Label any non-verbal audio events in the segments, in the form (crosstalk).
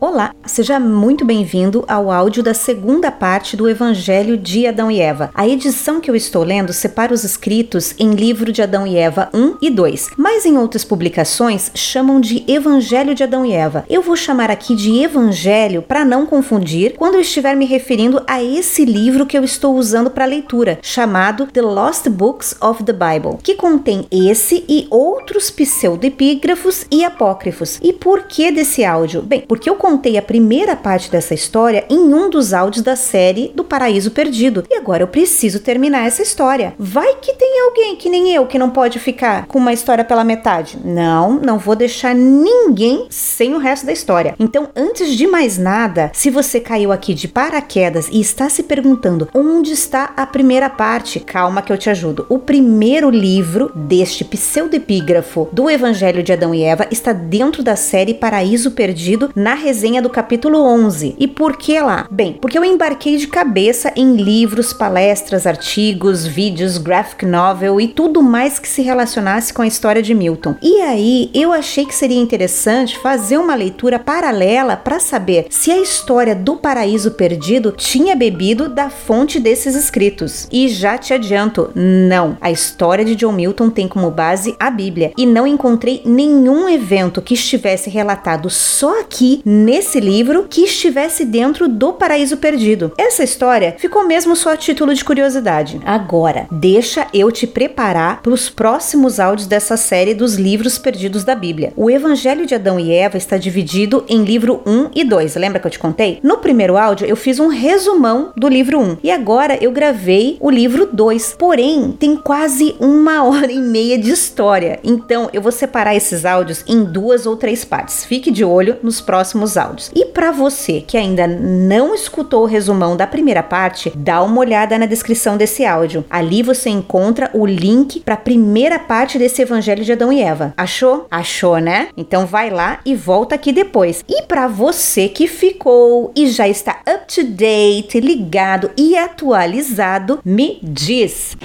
Olá, seja muito bem-vindo ao áudio da segunda parte do Evangelho de Adão e Eva. A edição que eu estou lendo separa os escritos em livro de Adão e Eva 1 e 2, mas em outras publicações chamam de Evangelho de Adão e Eva. Eu vou chamar aqui de Evangelho para não confundir quando eu estiver me referindo a esse livro que eu estou usando para leitura, chamado The Lost Books of the Bible, que contém esse e outros pseudepígrafos e apócrifos. E por que desse áudio? Bem, porque eu contei a primeira parte dessa história em um dos áudios da série do Paraíso Perdido. E agora eu preciso terminar essa história. Vai que tem alguém que nem eu que não pode ficar com uma história pela metade. Não, não vou deixar ninguém sem o resto da história. Então, antes de mais nada, se você caiu aqui de paraquedas e está se perguntando onde está a primeira parte, calma que eu te ajudo. O primeiro livro deste pseudepígrafo do Evangelho de Adão e Eva está dentro da série Paraíso Perdido na resenha resenha do capítulo 11. E por que lá? Bem, porque eu embarquei de cabeça em livros, palestras, artigos, vídeos, graphic novel e tudo mais que se relacionasse com a história de Milton. E aí eu achei que seria interessante fazer uma leitura paralela para saber se a história do paraíso perdido tinha bebido da fonte desses escritos. E já te adianto, não. A história de John Milton tem como base a Bíblia e não encontrei nenhum evento que estivesse relatado só aqui nesse livro que estivesse dentro do Paraíso Perdido. Essa história ficou mesmo só a título de curiosidade. Agora, deixa eu te preparar para os próximos áudios dessa série dos livros perdidos da Bíblia. O Evangelho de Adão e Eva está dividido em livro 1 e 2. Lembra que eu te contei? No primeiro áudio eu fiz um resumão do livro 1 e agora eu gravei o livro 2. Porém, tem quase uma (laughs) hora e meia de história. Então, eu vou separar esses áudios em duas ou três partes. Fique de olho nos próximos áudios. E para você que ainda não escutou o resumão da primeira parte, dá uma olhada na descrição desse áudio. Ali você encontra o link para a primeira parte desse Evangelho de Adão e Eva. Achou? Achou, né? Então vai lá e volta aqui depois. E para você que ficou e já está up to date, ligado e atualizado, me diz.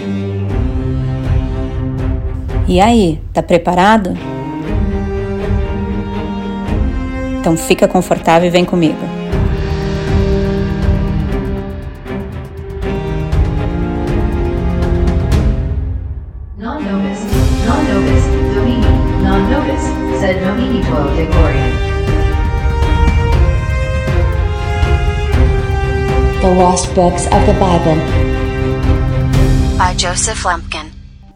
E aí, tá preparado? Então fica confortável e vem comigo. Domini, sed tuo. The Lost Books of the Bible. by Joseph Lumpkin.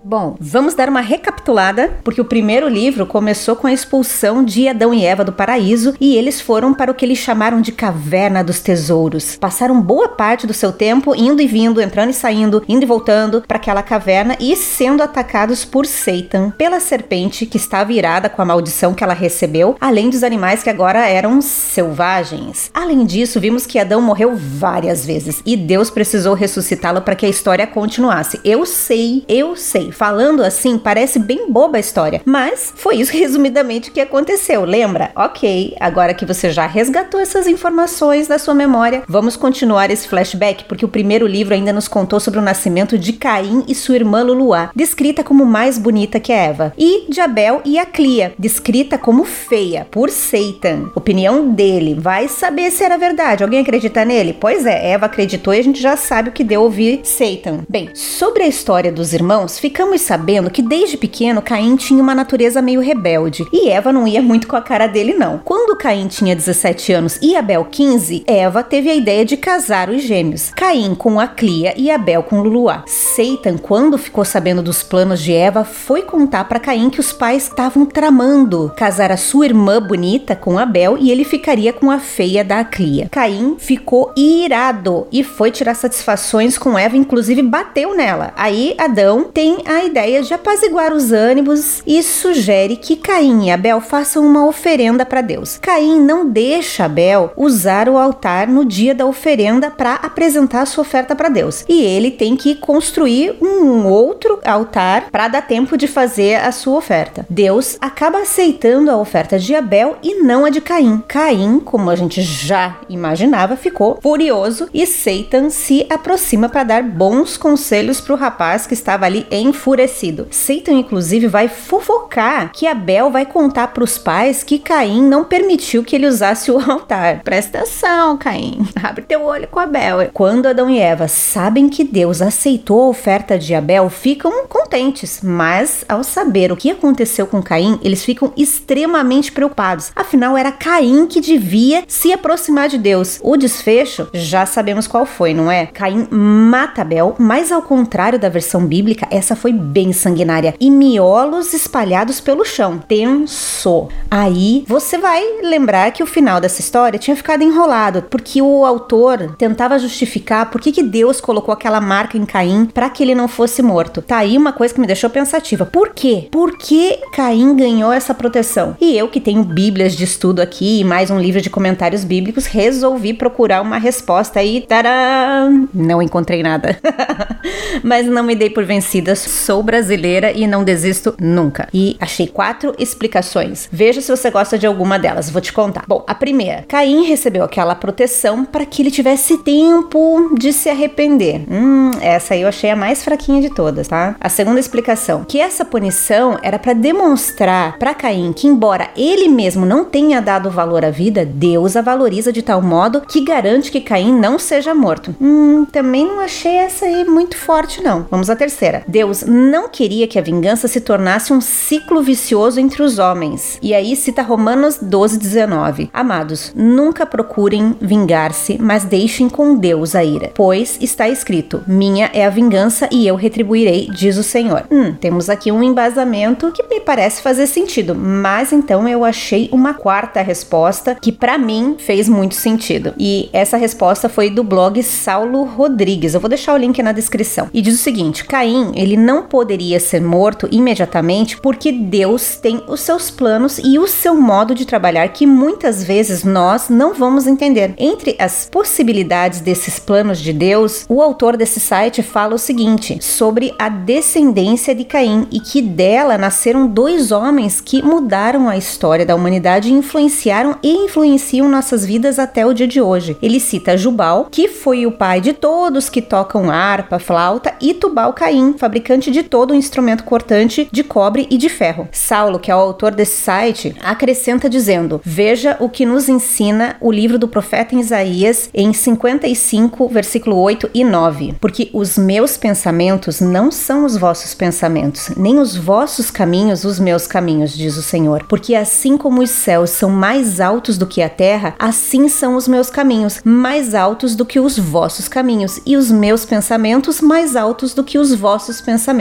Bom, vamos dar uma recapitulada, porque o primeiro livro começou com a expulsão de Adão e Eva do paraíso e eles foram para o que eles chamaram de caverna dos tesouros. Passaram boa parte do seu tempo indo e vindo, entrando e saindo, indo e voltando para aquela caverna e sendo atacados por Satan, pela serpente que estava irada com a maldição que ela recebeu, além dos animais que agora eram selvagens. Além disso, vimos que Adão morreu várias vezes e Deus precisou ressuscitá-lo para que a história continuasse. Eu sei, eu sei falando assim, parece bem boba a história, mas foi isso resumidamente que aconteceu, lembra? Ok, agora que você já resgatou essas informações da sua memória, vamos continuar esse flashback, porque o primeiro livro ainda nos contou sobre o nascimento de Caim e sua irmã Luluá, descrita como mais bonita que Eva, e de Abel e Aclia, descrita como feia por Satan. Opinião dele, vai saber se era verdade. Alguém acredita nele? Pois é, Eva acreditou e a gente já sabe o que deu ouvir Satan. Bem, sobre a história dos irmãos, ficamos Ficamos sabendo que desde pequeno Caim tinha uma natureza meio rebelde e Eva não ia muito com a cara dele, não. Quando Caim tinha 17 anos e Abel 15, Eva teve a ideia de casar os gêmeos, Caim com Aclia e Abel com Luluá. Satan, quando ficou sabendo dos planos de Eva, foi contar para Caim que os pais estavam tramando casar a sua irmã bonita com Abel e ele ficaria com a feia da Aclia. Caim ficou irado e foi tirar satisfações com Eva, inclusive bateu nela. Aí Adão tem a a ideia de apaziguar os ânimos e sugere que Caim e Abel façam uma oferenda para Deus. Caim não deixa Abel usar o altar no dia da oferenda para apresentar sua oferta para Deus. E ele tem que construir um outro altar para dar tempo de fazer a sua oferta. Deus acaba aceitando a oferta de Abel e não a de Caim. Caim, como a gente já imaginava, ficou furioso e Satan se aproxima para dar bons conselhos para o rapaz que estava ali em enfurecido. Satan, inclusive, vai fofocar que Abel vai contar para os pais que Caim não permitiu que ele usasse o altar. Presta atenção, Caim. (laughs) Abre teu olho com Abel. Quando Adão e Eva sabem que Deus aceitou a oferta de Abel, ficam contentes, mas ao saber o que aconteceu com Caim, eles ficam extremamente preocupados. Afinal, era Caim que devia se aproximar de Deus. O desfecho já sabemos qual foi, não é? Caim mata Abel, mas ao contrário da versão bíblica, essa foi bem sanguinária e miolos espalhados pelo chão. Tenso. Aí você vai lembrar que o final dessa história tinha ficado enrolado, porque o autor tentava justificar por que, que Deus colocou aquela marca em Caim para que ele não fosse morto. Tá aí uma coisa que me deixou pensativa. Por quê? Por que Caim ganhou essa proteção? E eu que tenho bíblias de estudo aqui e mais um livro de comentários bíblicos, resolvi procurar uma resposta e tará, não encontrei nada. (laughs) Mas não me dei por vencida, sou brasileira e não desisto nunca. E achei quatro explicações. Veja se você gosta de alguma delas, vou te contar. Bom, a primeira, Caim recebeu aquela proteção para que ele tivesse tempo de se arrepender. Hum, essa aí eu achei a mais fraquinha de todas, tá? A segunda explicação, que essa punição era para demonstrar para Caim que embora ele mesmo não tenha dado valor à vida, Deus a valoriza de tal modo que garante que Caim não seja morto. Hum, também não achei essa aí muito forte não. Vamos à terceira. Deus não queria que a vingança se tornasse um ciclo vicioso entre os homens. E aí cita Romanos 12, 19. Amados, nunca procurem vingar-se, mas deixem com Deus a ira. Pois está escrito: Minha é a vingança e eu retribuirei, diz o Senhor. Hum, temos aqui um embasamento que me parece fazer sentido, mas então eu achei uma quarta resposta que para mim fez muito sentido. E essa resposta foi do blog Saulo Rodrigues. Eu vou deixar o link na descrição. E diz o seguinte: Caim, ele não poderia ser morto imediatamente porque Deus tem os seus planos e o seu modo de trabalhar que muitas vezes nós não vamos entender. Entre as possibilidades desses planos de Deus, o autor desse site fala o seguinte sobre a descendência de Caim e que dela nasceram dois homens que mudaram a história da humanidade e influenciaram e influenciam nossas vidas até o dia de hoje. Ele cita Jubal, que foi o pai de todos que tocam harpa, flauta, e Tubal Caim, fabricante de todo o instrumento cortante de cobre e de ferro. Saulo, que é o autor desse site, acrescenta dizendo: Veja o que nos ensina o livro do profeta Isaías em 55, versículo 8 e 9. Porque os meus pensamentos não são os vossos pensamentos, nem os vossos caminhos os meus caminhos, diz o Senhor. Porque assim como os céus são mais altos do que a terra, assim são os meus caminhos, mais altos do que os vossos caminhos, e os meus pensamentos mais altos do que os vossos pensamentos.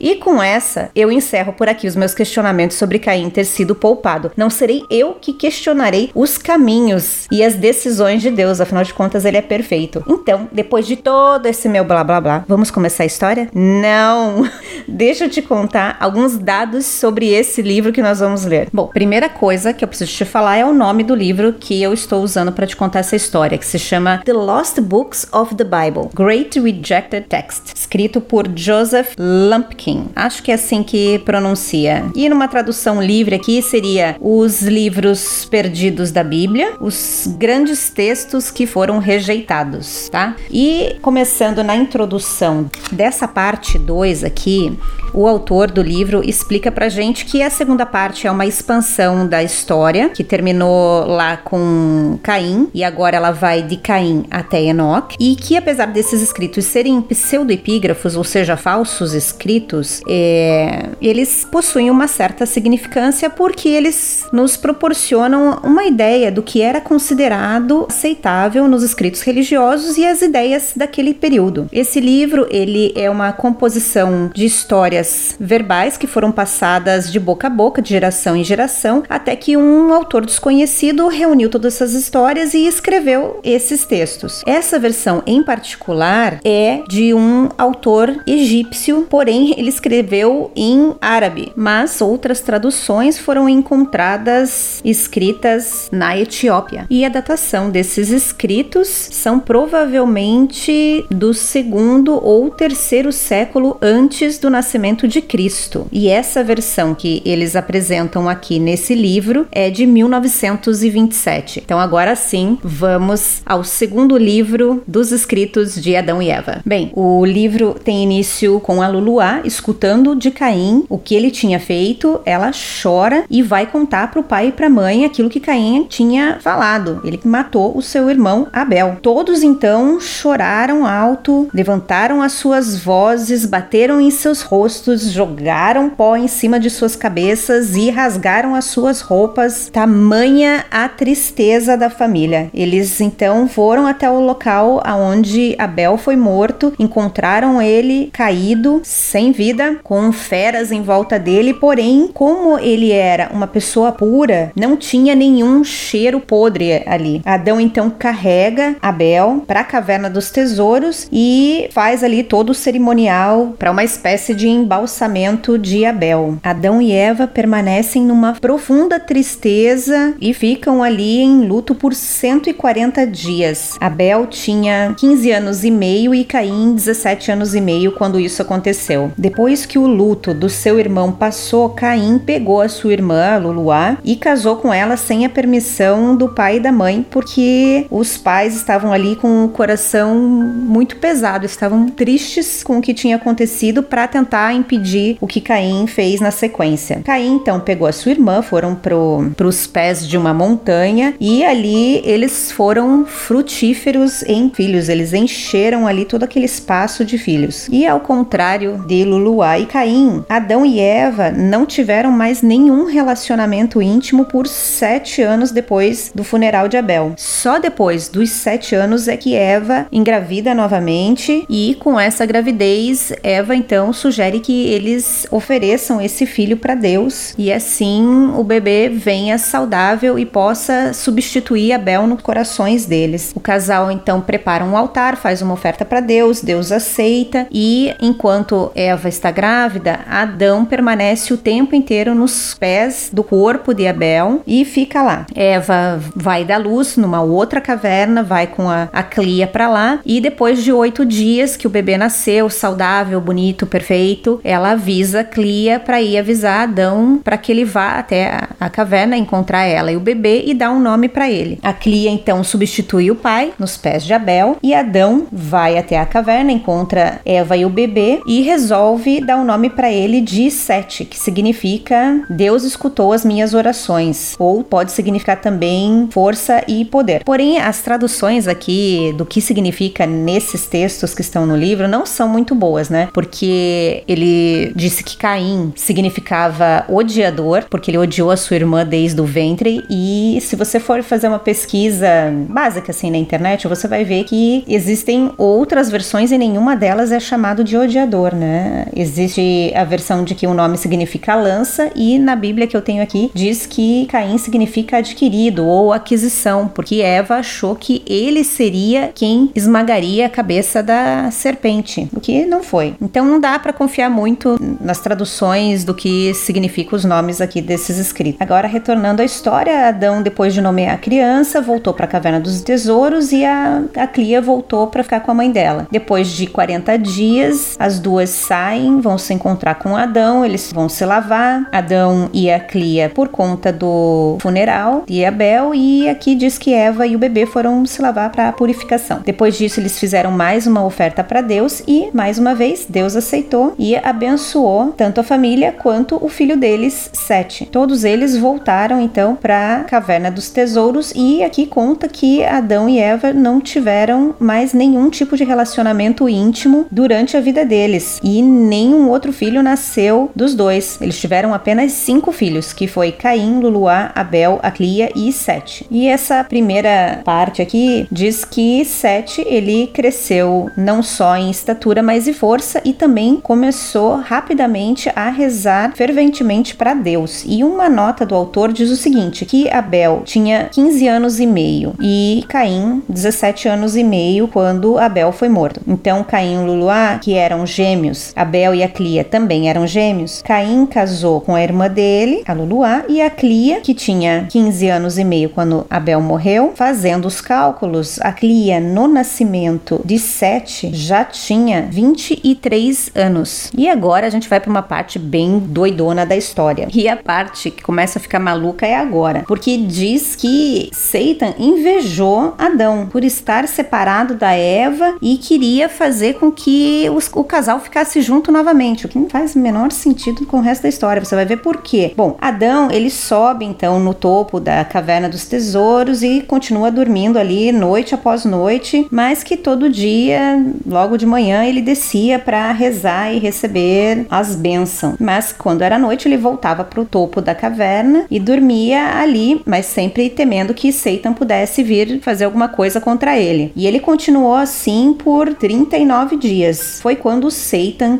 E com essa, eu encerro por aqui os meus questionamentos sobre Caim ter sido poupado. Não serei eu que questionarei os caminhos e as decisões de Deus, afinal de contas, ele é perfeito. Então, depois de todo esse meu blá blá blá, vamos começar a história? Não! (laughs) Deixa eu te contar alguns dados sobre esse livro que nós vamos ler. Bom, primeira coisa que eu preciso te falar é o nome do livro que eu estou usando para te contar essa história, que se chama The Lost Books of the Bible: Great Rejected Text, escrito por Joseph Lumpkin. Acho que é assim que pronuncia. E numa tradução livre aqui seria os livros perdidos da Bíblia, os grandes textos que foram rejeitados, tá? E começando na introdução dessa parte 2 aqui, o autor do livro explica pra gente que a segunda parte é uma expansão da história, que terminou lá com Caim e agora ela vai de Caim até Enoch, e que apesar desses escritos serem pseudoepígrafos, ou seja, falsos escritos, é, eles possuem uma certa significância porque eles nos proporcionam uma ideia do que era considerado aceitável nos escritos religiosos e as ideias daquele período. Esse livro ele é uma composição de histórias verbais que foram passadas de boca a boca, de geração em geração, até que um autor desconhecido reuniu todas essas histórias e escreveu esses textos. Essa versão em particular é de um autor egípcio, porém ele escreveu em árabe, mas outras traduções foram encontradas escritas na Etiópia. E a datação desses escritos são provavelmente do segundo ou terceiro século antes do nascimento de Cristo. E essa versão que eles apresentam aqui nesse livro é de 1927. Então agora sim, vamos ao segundo livro dos escritos de Adão e Eva. Bem, o livro tem início com a Luluá, escutando de Caim o que ele tinha feito, ela chora e vai contar para o pai e para a mãe aquilo que Caim tinha falado. Ele matou o seu irmão Abel. Todos então choraram alto, levantaram as suas vozes, bateram em seus rostos, jogaram pó em cima de suas cabeças e rasgaram as suas roupas. Tamanha a tristeza da família. Eles então foram até o local aonde Abel foi morto, encontraram ele caído, sem vida, com feras em volta dele, porém, como ele era uma pessoa pura, não tinha nenhum cheiro podre ali. Adão então carrega Abel para a caverna dos tesouros e faz ali todo o cerimonial para uma espécie de embalsamento de Abel. Adão e Eva permanecem numa profunda tristeza e ficam ali em luto por 140 dias. Abel tinha 15 anos e meio e Caim 17 anos e meio quando isso aconteceu. Depois que o luto do seu irmão passou, Caim pegou a sua irmã, Luluá, e casou com ela sem a permissão do pai e da mãe, porque os pais estavam ali com o coração muito pesado, estavam tristes com o que tinha acontecido para tentar impedir o que Caim fez na sequência. Caim então pegou a sua irmã, foram para os pés de uma montanha e ali eles foram frutíferos em filhos, eles encheram ali todo aquele espaço de filhos. E ao contrário de Luluá e Caim, Adão e Eva não tiveram mais nenhum relacionamento íntimo por sete anos depois do funeral de Abel. Só depois dos sete anos é que Eva engravida novamente e com essa gravidez, Eva então sugere que eles ofereçam esse filho para Deus e assim o bebê venha saudável e possa substituir Abel nos corações deles. O casal então prepara um altar, faz uma oferta para Deus, Deus aceita e enquanto Eva está grávida, Adão permanece o tempo inteiro nos pés do corpo de Abel e fica lá. Eva vai dar luz numa outra caverna, vai com a, a Clia para lá e depois de oito dias que o bebê nasceu, saudável, bonito, perfeito, ela avisa Clia para ir avisar Adão para que ele vá até a, a caverna encontrar ela e o bebê e dar um nome para ele. A Clia então substitui o pai nos pés de Abel e Adão vai até a caverna, encontra Eva e o bebê e resolve dar o um nome para ele de Sete, que significa Deus escutou as minhas orações, ou pode significar também força e poder. Porém, as traduções aqui do que significa nesses textos que estão no livro não são muito boas, né? Porque ele disse que Caim significava odiador, porque ele odiou a sua irmã desde o ventre, e se você for fazer uma pesquisa básica assim na internet, você vai ver que existem outras versões e nenhuma delas é chamado de odiador, né? Existe a versão de que o nome significa lança e na Bíblia que eu tenho aqui diz que Caim significa adquirido ou aquisição, porque Eva achou que ele seria quem esmagaria a cabeça da serpente, o que não foi. Então não dá para confiar muito nas traduções do que significam os nomes aqui desses escritos. Agora retornando à história, Adão depois de nomear a criança voltou para a caverna dos tesouros e a, a Clia voltou para ficar com a mãe dela. Depois de 40 dias, as duas saem, vão se encontrar com Adão, eles vão se lavar. Adão e a Clia por conta do funeral de Abel e aqui diz que Eva e o bebê foram se lavar para purificação. Depois disso, eles fizeram mais uma oferta para Deus e mais uma vez Deus aceitou e abençoou tanto a família quanto o filho deles, Sete. Todos eles voltaram então para a caverna dos tesouros e aqui conta que Adão e Eva não tiveram mais nenhum tipo de relacionamento íntimo durante a vida deles e nenhum outro filho nasceu dos dois. Eles tiveram apenas cinco filhos, que foi Caim, Luluá, Abel, Aclia e Sete. E essa primeira parte aqui diz que Sete ele cresceu não só em estatura, mas em força e também começou rapidamente a rezar ferventemente para Deus. E uma nota do autor diz o seguinte: que Abel tinha 15 anos e meio e Caim 17 anos e meio quando Abel foi morto. Então Caim e Luluá, que eram gêmeos, Abel e Aclia também eram gêmeos. Caim casou com a irmã dele, a Luluá, e a Clia, que tinha 15 anos e meio quando Abel morreu. Fazendo os cálculos, a Clia no nascimento de Sete já tinha 23 anos. E agora a gente vai para uma parte bem doidona da história. E a parte que começa a ficar maluca é agora, porque diz que Satan invejou Adão por estar separado da Eva e queria fazer com que os, o casal ficasse junto novamente, o que não faz o menor sentido com o resto da história. Você vai ver por quê. Bom, Adão, ele sobe então no topo da caverna dos tesouros e continua dormindo ali noite após noite, mas que todo dia, logo de manhã, ele descia para rezar e receber as bênçãos. Mas quando era noite, ele voltava para o topo da caverna e dormia ali, mas sempre temendo que Satan pudesse vir fazer alguma coisa contra ele. E ele continuou assim por 39 dias. Foi quando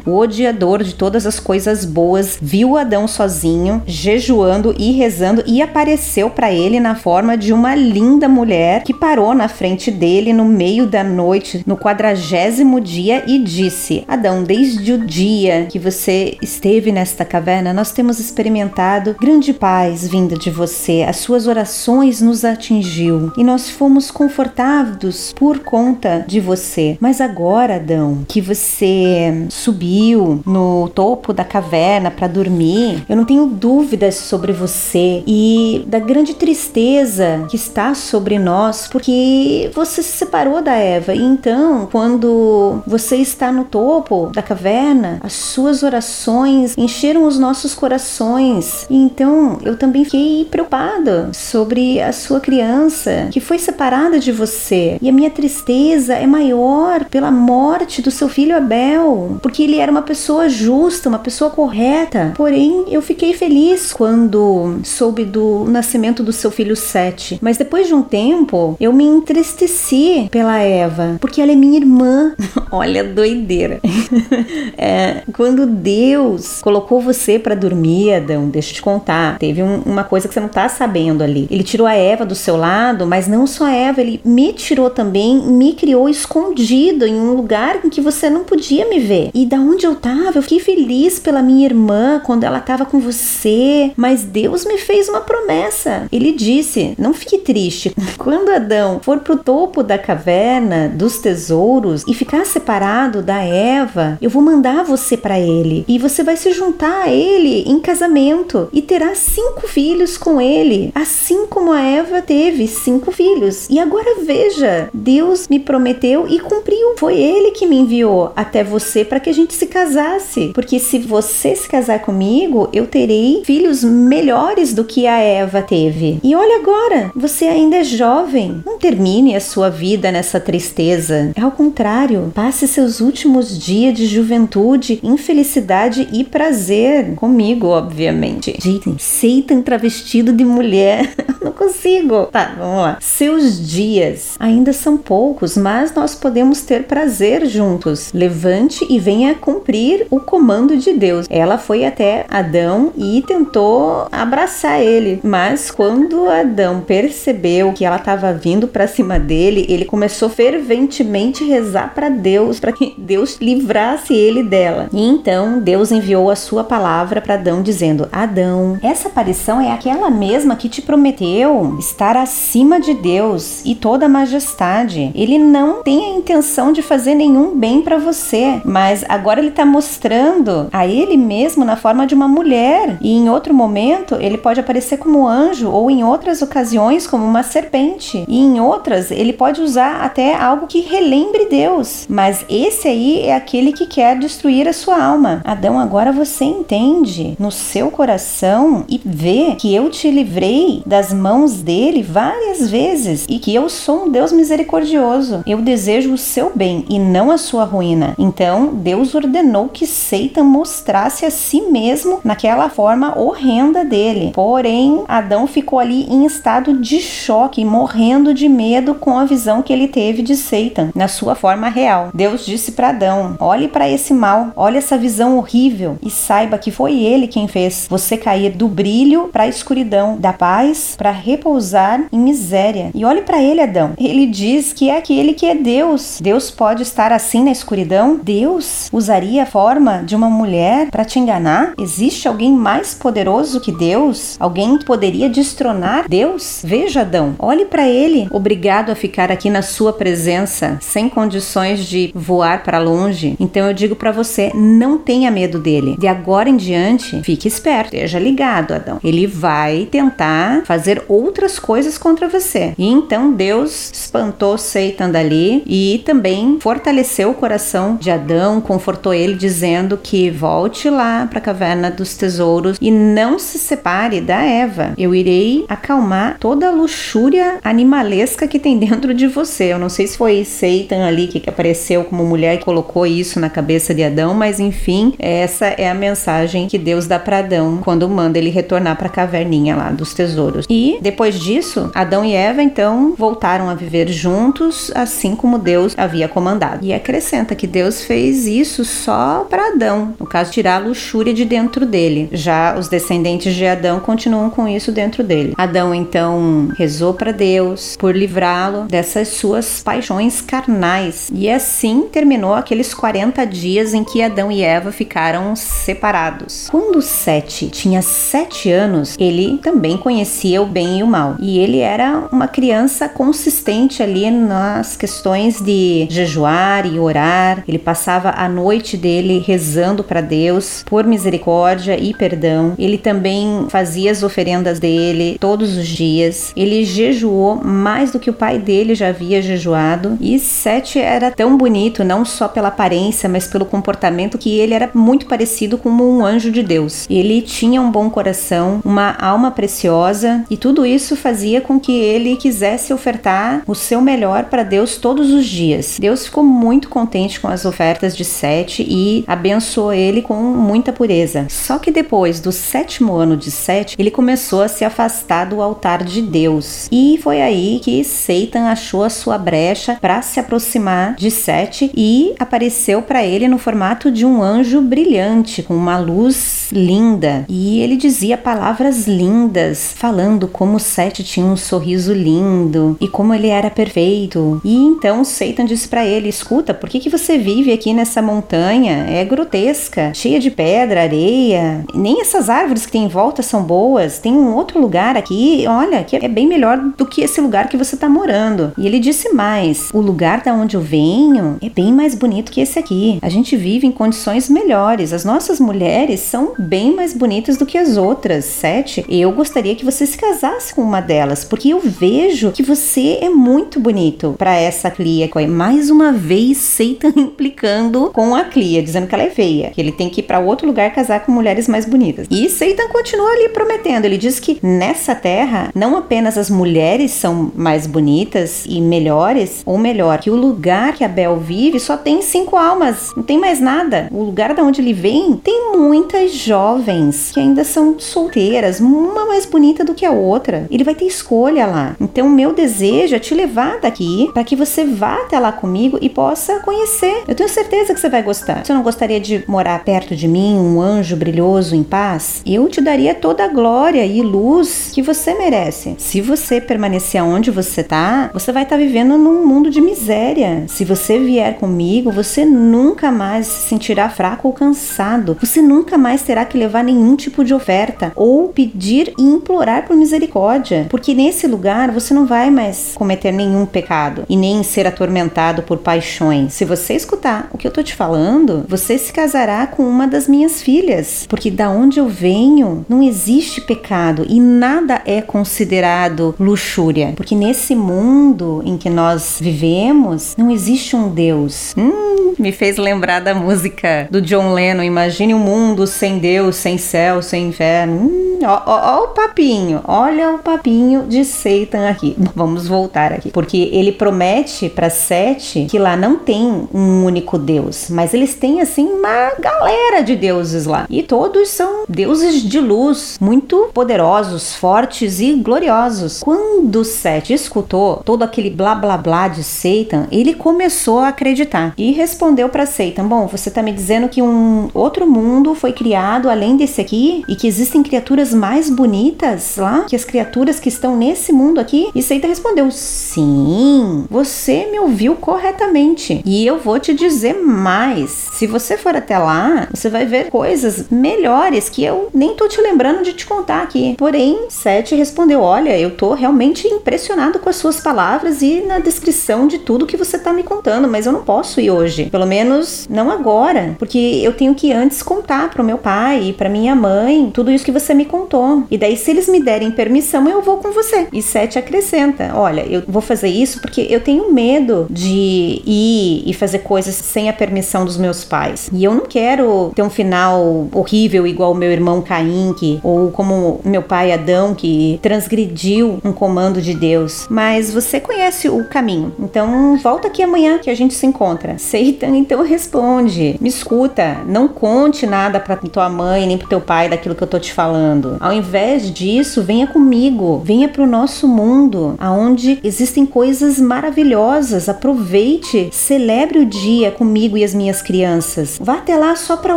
o odiador de todas as coisas boas, viu Adão sozinho, jejuando e rezando e apareceu para ele na forma de uma linda mulher que parou na frente dele no meio da noite, no quadragésimo dia e disse: Adão, desde o dia que você esteve nesta caverna, nós temos experimentado grande paz vinda de você. As suas orações nos atingiu e nós fomos confortados por conta de você. Mas agora, Adão, que você subiu no topo da caverna para dormir, eu não tenho dúvidas sobre você e da grande tristeza que está sobre nós porque você se separou da Eva. E então, quando você está no topo da caverna, as suas orações encheram os nossos corações. E então eu também fiquei preocupada sobre a sua criança que foi separada de você. E a minha tristeza é maior pela morte do seu filho Abel, porque ele era uma pessoa justa, uma pessoa correta. Porém, eu fiquei feliz quando soube do nascimento do seu filho Sete. Mas depois de um tempo, eu me entristeci pela Eva, porque ela é minha irmã. (laughs) Olha, doideira. (laughs) é, quando Deus colocou você para dormir, Adão, deixa eu te contar, teve um, uma coisa que você não tá sabendo ali. Ele tirou a Eva do seu lado, mas não só a Eva, ele me tirou também, me criou escondido em um lugar em que você não podia me ver. E da onde eu tava, eu fiquei feliz pela minha irmã quando ela tava com você, mas Deus me fez uma promessa. Ele disse: Não fique triste. (laughs) Quando Adão for pro topo da caverna dos tesouros e ficar separado da Eva, eu vou mandar você para ele e você vai se juntar a ele em casamento e terá cinco filhos com ele, assim como a Eva teve cinco filhos. E agora veja, Deus me prometeu e cumpriu. Foi ele que me enviou até você para que a gente se casasse, porque se você se casar comigo, eu terei filhos melhores do que a Eva teve. E olha agora, você ainda é jovem. Não termine a sua vida nessa tristeza. Ao contrário, passe seus últimos dias de juventude em felicidade e prazer comigo, obviamente. Gente, Satan travestido de mulher. (laughs) Não consigo. Tá, vamos lá. Seus dias ainda são poucos, mas nós podemos ter prazer juntos. Levante e venha cumprir o comando de Deus. Ela foi até Adão e tentou abraçar ele, mas quando Adão percebeu que ela estava vindo para cima dele, ele começou ferventemente rezar para Deus, para que Deus livrasse ele dela. E então Deus enviou a sua palavra para Adão dizendo: Adão, essa aparição é aquela mesma que te prometeu estar acima de Deus e toda a majestade. Ele não tem a intenção de fazer nenhum bem para você, mas agora ele está mostrando a ele mesmo na forma de uma mulher e em outro momento ele pode aparecer como anjo ou em outras ocasiões como uma serpente e em outras ele pode usar até algo que relembre Deus. Mas esse aí é aquele que quer destruir a sua alma. Adão, agora você entende no seu coração e vê que eu te livrei das mãos dele várias vezes e que eu sou um Deus misericordioso. Eu desejo o seu bem e não a sua ruína. Então, Deus ordenou que Satan mostrasse a si mesmo naquela forma horrenda dele. Porém, Adão ficou ali em estado de choque, morrendo de medo com a visão que ele teve de Satan na sua forma real. Deus disse para Adão: olhe para esse mal, olhe essa visão horrível e saiba que foi ele quem fez você cair do brilho para a escuridão, da paz para repousar em miséria. E olhe para ele, Adão. Ele diz que é aquele que é Deus. Deus pode estar assim na escuridão? Deus usaria a forma de uma mulher para te enganar? Existe alguém mais poderoso que Deus? Alguém que poderia destronar Deus? Veja, Adão, olhe para ele, obrigado a ficar aqui na sua presença, sem condições de voar para longe. Então eu digo para você, não tenha medo dele. De agora em diante, fique esperto, esteja ligado, Adão. Ele vai tentar fazer outras coisas contra você. E então Deus espantou Satan dali e também fortaleceu o coração de Adão, confortou ele dizendo que volte lá para a caverna dos tesouros e não se separe da Eva. Eu irei acalmar toda a luxúria animalesca que tem (laughs) dentro de você. Eu não sei se foi Satan ali que apareceu como mulher que colocou isso na cabeça de Adão, mas enfim, essa é a mensagem que Deus dá para Adão quando manda ele retornar para a caverninha lá dos tesouros. E depois disso, Adão e Eva então voltaram a viver juntos, assim como Deus havia comandado. E acrescenta que Deus fez isso só para Adão, no caso tirar a luxúria de dentro dele. Já os descendentes de Adão continuam com isso dentro dele. Adão então rezou para Deus por livrá-lo dessas suas paixões carnais. E assim terminou aqueles 40 dias em que Adão e Eva ficaram separados. Quando Sete tinha sete anos, ele também conhecia o bem e o mal. E ele era uma criança consistente ali nas questões de jejuar e orar. Ele passava a noite dele rezando para Deus por misericórdia e perdão. Ele também fazia as oferendas dele todos os dias. Ele jejuou mais do que o pai dele já havia jejuado. E Sete era tão bonito, não só pela aparência, mas pelo comportamento, que ele era muito parecido com um anjo de Deus. Ele tinha um bom coração, uma alma preciosa, e tudo isso fazia com que ele quisesse ofertar o seu melhor para Deus todos os dias. Deus ficou muito contente com as ofertas de Sete e abençoou ele com muita pureza. Só que depois do sétimo ano de Sete, ele começou a se afastar do altar de Deus. E foi aí que Satan achou a sua brecha para se aproximar de Sete e apareceu para ele no formato de um anjo brilhante, com uma luz linda. E ele dizia palavras lindas, falando como Sete tinha um sorriso lindo e como ele era perfeito. E então Satan disse para ele: Escuta, por que, que você vive aqui nessa montanha? É grotesca, cheia de pedra, areia. Nem essas árvores que tem em volta são boas. Tem um outro lugar aqui, olha, que é bem melhor do que esse lugar que você tá morando. E ele disse mais: O lugar da onde eu venho é bem mais bonito que esse aqui. A gente vive em condições melhores. As nossas mulheres são bem mais bonitas do que as outras. Sete, eu gostaria que você se casasse com uma delas, porque eu vejo que você é muito bonito para essa Clia. Mais uma vez, Satan (laughs) implicando com a Clia, dizendo que ela é feia, que ele tem que ir para outro lugar casar com mulheres mais bonitas. E Satan continua ali prometendo. Ele diz que nessa terra, não apenas as mulheres são mais bonitas e melhores, ou melhor, que o lugar que Abel vive só tem cinco almas, não tem mais nada. O lugar da onde ele vem tem muitas jovens que ainda são solteiras, uma mais bonita do que a outra. Ele vai ter escolha lá. Então, meu desejo é te levar daqui para que você vá até lá comigo e possa conhecer. Eu tenho certeza que você vai gostar. Você não gostaria de morar perto de mim, um anjo brilhoso em paz? Eu te daria toda a glória e luz que você merece. Se você permanecer onde você tá, você vai estar tá vivendo num mundo de miséria. Se você vier comigo, você nunca mais se sentirá fraco ou cansado. Você nunca mais terá que levar nenhum tipo de oferta ou pedir e implorar por misericórdia, porque nesse lugar você não vai mais cometer nenhum pecado e nem ser atormentado por paixões. Se você escutar o que eu tô te falando, você se casará com uma das minhas filhas, porque da onde eu venho não existe pecado e nada é considerado luxúria, porque nesse mundo em que nós vivemos não existe um Deus. Hum, me fez lembrar da música do John Lennon. Imagine um mundo sem Deus, sem céu, sem inferno. Hum, ó, ó, ó, o papinho, olha o papinho de Satan aqui. (laughs) Vamos voltar aqui, porque ele promete para Sete que lá não tem um único Deus, mas eles têm assim uma galera de deuses lá e todos são deuses de luz, muito poderosos, fortes e gloriosos. Quando Sete escutou todo aquele blá blá blá de Satan, ele começou a acreditar e respondeu para Satan: Bom, você tá me dizendo que um outro mundo foi criado além desse aqui e que existem criaturas mais bonitas lá que as criaturas que estão nesse mundo aqui? E Satan respondeu: Sim, você me ouviu corretamente e eu vou te dizer mais. Se você for até lá, você vai ver coisas melhores que eu nem tô te lembrando de te contar aqui. Porém, Sete respondeu: Olha, eu tô realmente impressionado com as suas palavras e na descrição de tudo que você tá me contando, mas eu não posso ir hoje. Pelo menos não agora, porque eu tenho que antes contar pro meu pai e pra minha mãe tudo isso que você me contou contou. E daí, se eles me derem permissão, eu vou com você. E Sete acrescenta: Olha, eu vou fazer isso porque eu tenho medo de ir e fazer coisas sem a permissão dos meus pais. E eu não quero ter um final horrível igual o meu irmão Caim, que, ou como meu pai Adão, que transgrediu um comando de Deus. Mas você conhece o caminho. Então, volta aqui amanhã que a gente se encontra. Seitan então responde: Me escuta, não conte nada para tua mãe nem pro teu pai daquilo que eu tô te falando. Ao invés disso, venha comigo, venha pro nosso mundo, aonde existem coisas maravilhosas. Aproveite, celebre o dia comigo e as minhas crianças. Vá até lá só para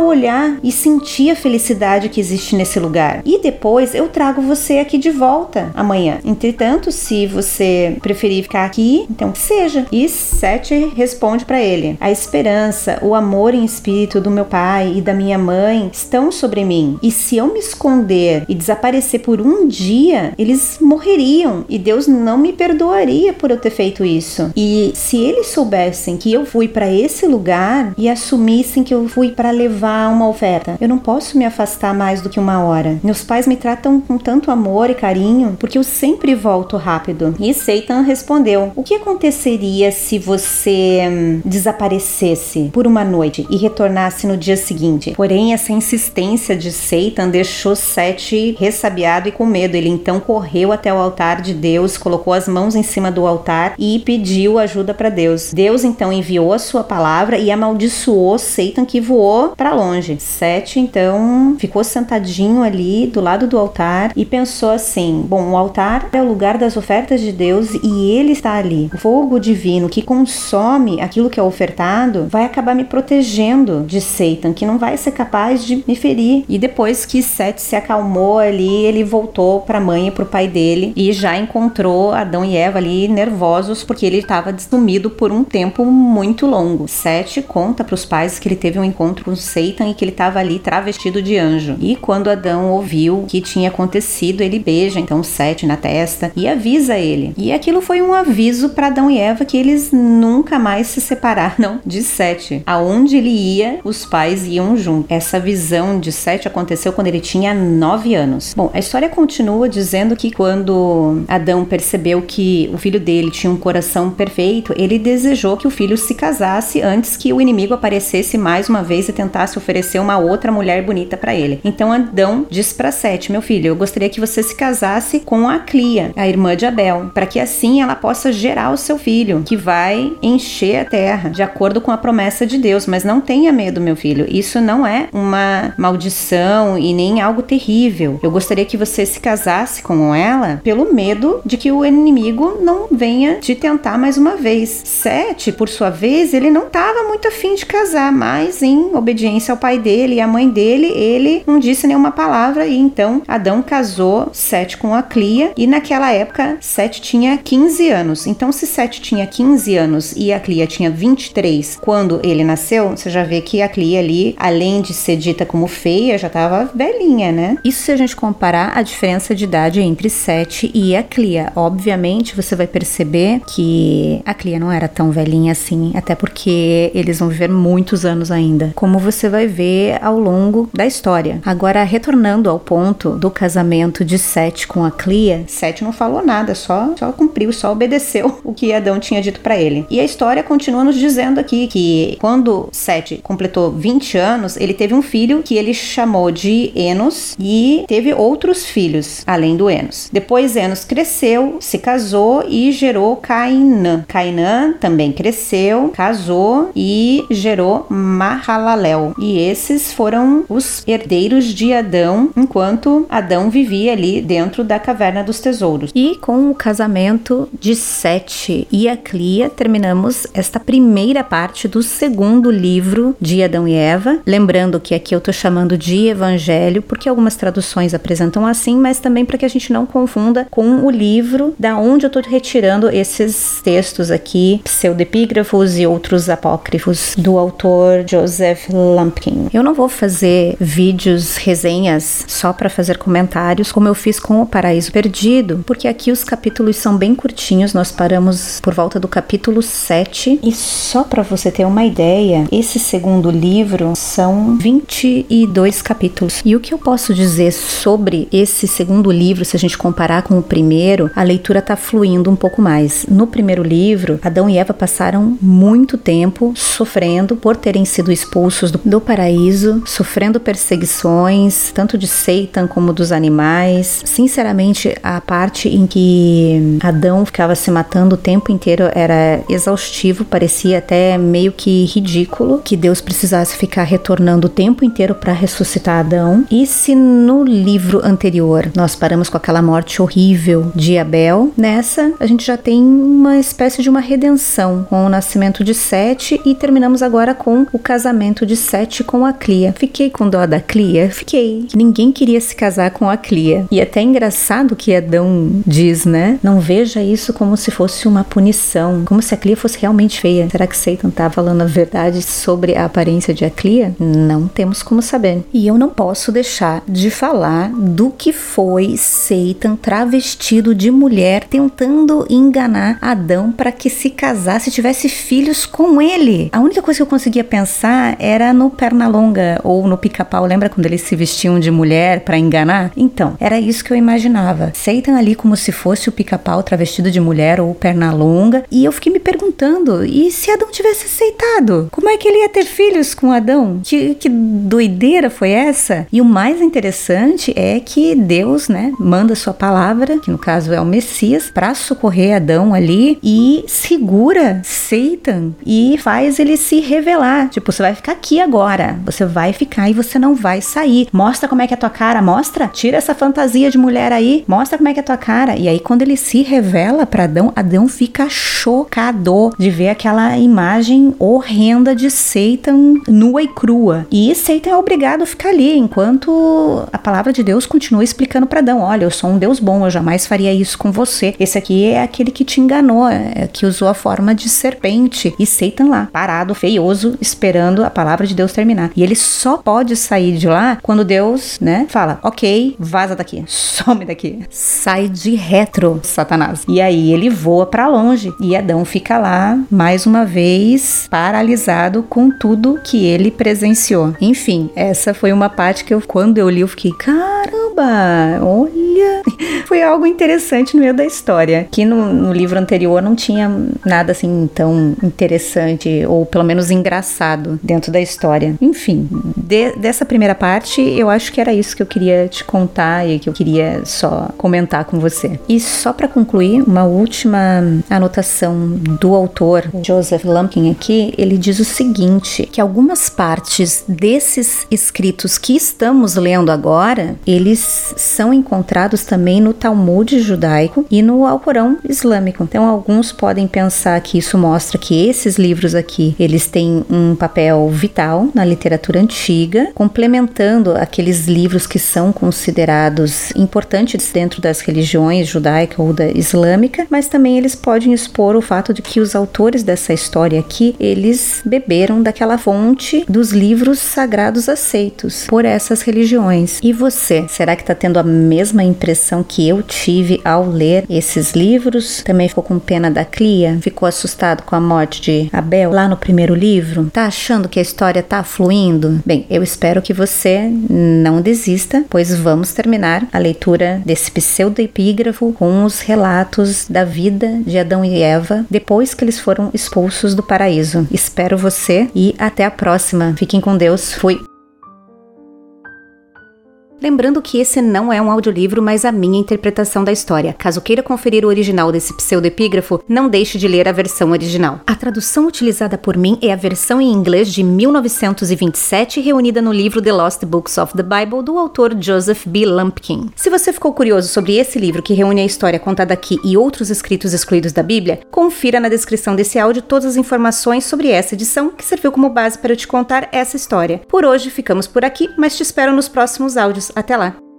olhar e sentir a felicidade que existe nesse lugar. E depois eu trago você aqui de volta amanhã. Entretanto, se você preferir ficar aqui, então que seja. E Sete responde para ele: A esperança, o amor em espírito do meu pai e da minha mãe estão sobre mim. E se eu me esconder e desaparecer por um dia, eles morreriam e Deus não me perdoaria por eu ter feito isso. E se eles soubessem que eu fui para esse lugar e assumissem que eu fui para levar uma oferta, eu não posso me afastar mais do que uma hora. Meus pais me tratam com tanto amor e carinho porque eu sempre volto rápido. E Satan respondeu: O que aconteceria se você hum, desaparecesse por uma noite e retornasse no dia seguinte? Porém, essa insistência de Satan deixou Sete ressabiado e com medo. Ele então correu até o altar de Deus, colocou as mãos em cima do altar e pediu ajuda para Deus. Deus então enviou a sua palavra e amaldiçoou Satan que voou para longe. Sete então ficou sentadinho ali do lado do altar e pensou assim: bom, o altar é o lugar das ofertas de Deus e ele está ali. O fogo divino que consome aquilo que é ofertado vai acabar me protegendo de Satan, que não vai ser capaz de me ferir. E depois que Sete se acalmou ali, ele voltou para a mãe e para o pai dele e já encontrou Adão e Eva ali nervosos porque ele estava sumido por um tempo muito longo. Sete conta para os pais que ele teve um encontro com Satan e que ele estava ali travestido de anjo. E quando Adão ouviu o que tinha acontecido, ele beija então Sete na testa e avisa ele. E aquilo foi um aviso para Adão e Eva que eles nunca mais se separaram de Sete. Aonde ele ia, os pais iam junto. Essa visão de Sete aconteceu quando ele tinha nove anos. Bom, a história continua dizendo que quando Adão percebeu que o filho dele tinha um coração perfeito, ele desejou que o filho se casasse antes que o inimigo aparecesse mais uma vez e tentasse oferecer uma outra mulher bonita para ele. Então Adão diz para Sete: Meu filho, eu gostaria que você se casasse com a Clia, a irmã de Abel, para que assim ela possa gerar o seu filho, que vai encher a terra, de acordo com a promessa de Deus. Mas não tenha medo, meu filho, isso não é uma maldição e nem algo terrível. Eu gostaria que você se casasse com ela pelo medo de que o inimigo não venha te tentar mais uma vez. Sete, por sua vez, ele não estava muito afim de casar, mas em obediência ao pai dele e à mãe dele, ele não disse nenhuma palavra e então Adão casou Sete com a Clia e naquela época Sete tinha 15 anos. Então se Sete tinha 15 anos e a Clia tinha 23 quando ele nasceu, você já vê que a Clia ali, além de ser dita como feia, já estava velhinha, né? Isso se a gente comparar a diferença de idade entre Sete e a Clia. Obviamente você vai perceber que a Clia não era tão velhinha assim, até porque eles vão viver muitos anos ainda, como você vai ver ao longo da história. Agora, retornando ao ponto do casamento de Sete com a Clia, Sete não falou nada, só, só cumpriu, só obedeceu (laughs) o que Adão tinha dito para ele. E a história continua nos dizendo aqui que quando Sete completou 20 anos, ele teve um filho que ele chamou de Enos e teve outros filhos além do Enos. Depois Enos cresceu, se casou e gerou Cainã. Cainã também cresceu, casou e gerou Mahalalel. E esses foram os herdeiros de Adão, enquanto Adão vivia ali dentro da caverna dos tesouros. E com o casamento de Sete e a Clia, terminamos esta primeira parte do segundo livro de Adão e Eva. Lembrando que aqui eu tô chamando de Evangelho, porque algumas traduções apresentam assim, mas também para que a gente não confunda com o livro da onde eu tô retirando esses textos aqui, pseudepígrafos e outros apócrifos do autor Joseph Lumpkin. Eu não vou fazer vídeos, resenhas só para fazer comentários, como eu fiz com o Paraíso Perdido, porque aqui os capítulos são bem curtinhos, nós paramos por volta do capítulo 7. E só para você ter uma ideia, esse segundo livro são 22 capítulos. E o que eu posso dizer sobre esse segundo livro, se a gente comparar com o primeiro, a leitura está fluindo um pouco mais. No primeiro livro, Adão e Eva passaram muito tempo sofrendo por terem sido expulsos do, do paraíso, sofrendo perseguições, tanto de Satan como dos animais. Sinceramente, a parte em que Adão ficava se matando o tempo inteiro era exaustivo, parecia até meio que ridículo que Deus precisasse ficar retornando o tempo inteiro para ressuscitar Adão. E se no livro anterior nós paramos com aquela morte horrível de Abel, nessa a gente já tem uma espécie de uma redenção com o nascimento de Sete e terminamos agora com o casamento de Sete com a Clia. Fiquei com dó da Clia? Fiquei. Ninguém queria se casar com a Clia. E até é engraçado que Adão diz, né? Não veja isso como se fosse uma punição, como se a Clia fosse realmente feia. Será que Satan tá falando a verdade sobre a aparência de Aclia? Não temos como saber. E eu não posso deixar de falar do que foi Satan travestido de mulher tentando enganar Adão para que se casasse e tivesse filhos com ele. A única coisa que eu conseguia pensar era no Pernalonga ou no Pica-Pau. Lembra quando eles se vestiam de mulher para enganar? Então, era isso que eu imaginava. Satan ali como se fosse o Pica-Pau travestido de mulher ou Pernalonga. E eu fiquei me perguntando, e se Adão tivesse aceitado? Como é que ele ia ter filhos com Adão? Que, que doideira foi essa? E o mais interessante é que Deus, né, manda sua palavra, que no caso é o Messias, para socorrer Adão ali e segura Satan e faz ele se revelar. Tipo, você vai ficar aqui agora, você vai ficar e você não vai sair. Mostra como é que é a tua cara, mostra. Tira essa fantasia de mulher aí, mostra como é que é a tua cara. E aí quando ele se revela para Adão, Adão fica chocado de ver aquela imagem horrenda de Satan nua e crua. E Satan é obrigado a ficar ali enquanto a palavra de Deus continua explicando para Adão: olha, eu sou um Deus bom, eu jamais faria isso com você. Esse aqui é aquele que te enganou, é, que usou a forma de serpente. E Satan lá, parado, feioso, esperando a palavra de Deus terminar. E ele só pode sair de lá quando Deus, né, fala: ok, vaza daqui, (laughs) some daqui, sai de retro, Satanás. E aí ele voa para longe e Adão fica lá mais uma vez paralisado com tudo que ele presenciou. Enfim, essa foi uma parte que eu, quando eu li, eu fiquei, caramba, olha, foi algo interessante no meio da história. Que no, no livro anterior não tinha nada assim tão interessante, ou pelo menos engraçado dentro da história. Enfim, de, dessa primeira parte, eu acho que era isso que eu queria te contar e que eu queria só comentar com você. E só para concluir, uma última anotação do autor Joseph Lumpkin aqui, ele diz o seguinte, que algumas partes desses escritos que estamos lendo agora, eles são encontrados também no Talmud judaico e no Alcorão islâmico. Então alguns podem pensar que isso mostra que esses livros aqui, eles têm um papel vital na literatura antiga, complementando aqueles livros que são considerados importantes dentro das religiões judaica ou da islâmica, mas também eles podem expor o fato de que os autores dessa história aqui, eles beberam daquela fonte dos livros sagrados aceitos por essas religiões. E você, será que está tendo a mesma impressão que eu tive ao ler esses livros? Também ficou com pena da Clia? Ficou assustado com a morte de Abel lá no primeiro livro? Tá achando que a história tá fluindo? Bem, eu espero que você não desista, pois vamos terminar a leitura desse pseudo-epígrafo com os relatos da vida de Adão e Eva depois que eles foram expulsos do paraíso. Espero você e até a próxima. Fiquem com Deus. Fui. Lembrando que esse não é um audiolivro, mas a minha interpretação da história. Caso queira conferir o original desse pseudoepígrafo, não deixe de ler a versão original. A tradução utilizada por mim é a versão em inglês de 1927, reunida no livro The Lost Books of the Bible, do autor Joseph B. Lumpkin. Se você ficou curioso sobre esse livro que reúne a história contada aqui e outros escritos excluídos da Bíblia, confira na descrição desse áudio todas as informações sobre essa edição que serviu como base para eu te contar essa história. Por hoje ficamos por aqui, mas te espero nos próximos áudios. Até lá!